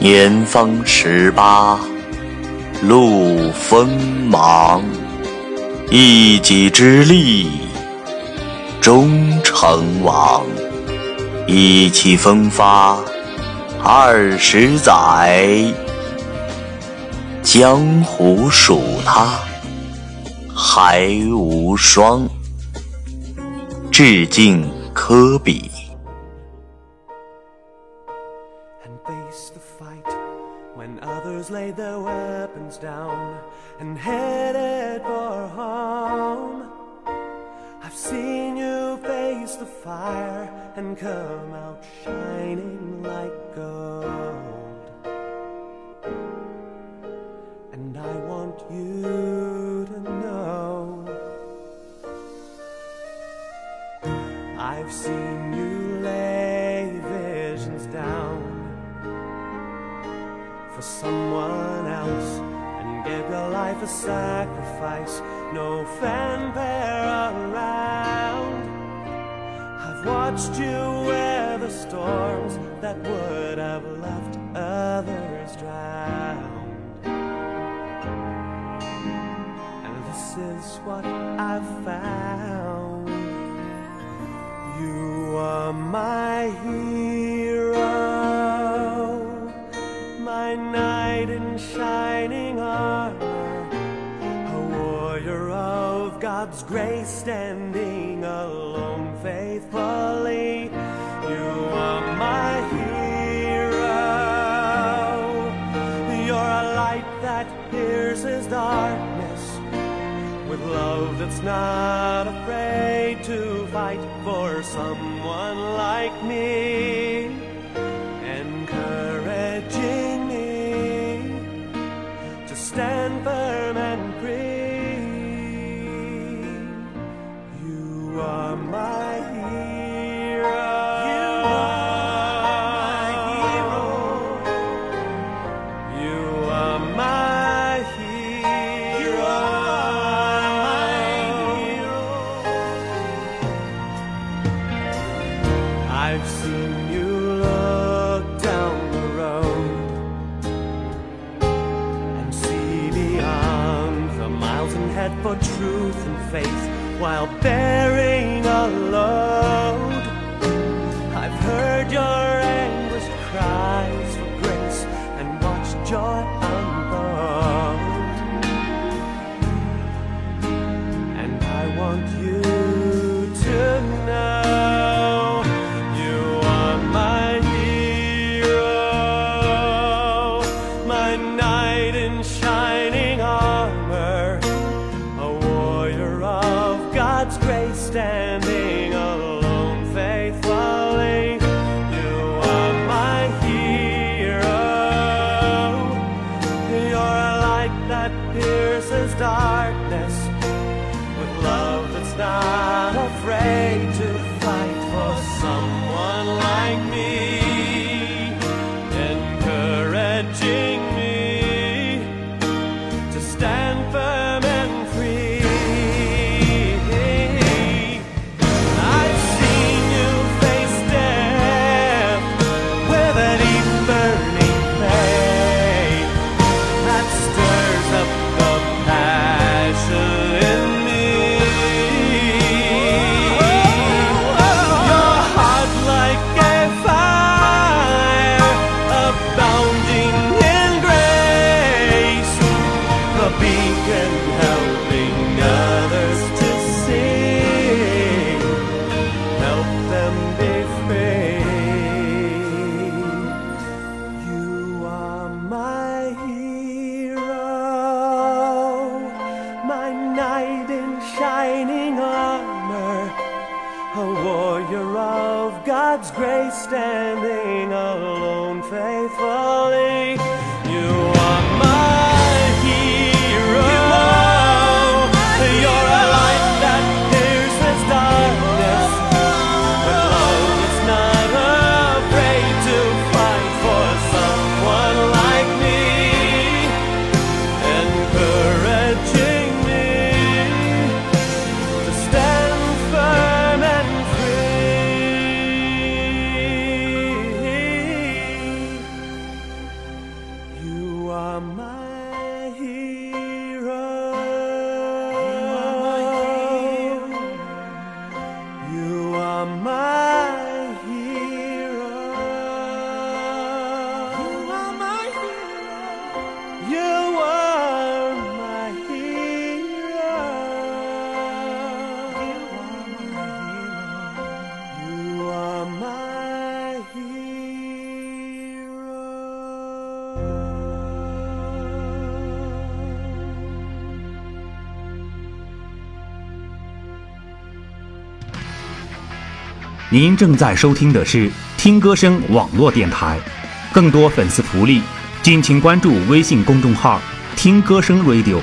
年方十八，路锋芒，一己之力终成王。意气风发二十载，江湖数他还无双。致敬科比。When others laid their weapons down and headed for home. I've seen you face the fire and come out shining like gold. And I want you to know I've seen you for someone else and gave your life a sacrifice. No fanfare around. I've watched you weather storms that would have left others drowned. And this is what I've found. Grace standing alone faithfully. You are my hero, you're a light that pierces darkness. With love that's not afraid to fight for someone like me, encouraging me to stand I've seen you look down the road and see beyond the miles and head for truth and faith while bearing a load. God's grace standing alone faithfully. You are my hero. You're a light that pierces darkness beacon helping others to see. Help them be free. You are my hero, my knight in shining armor, a warrior of God's grace standing alone faithfully. 您正在收听的是听歌声网络电台，更多粉丝福利，敬请关注微信公众号“听歌声 Radio”。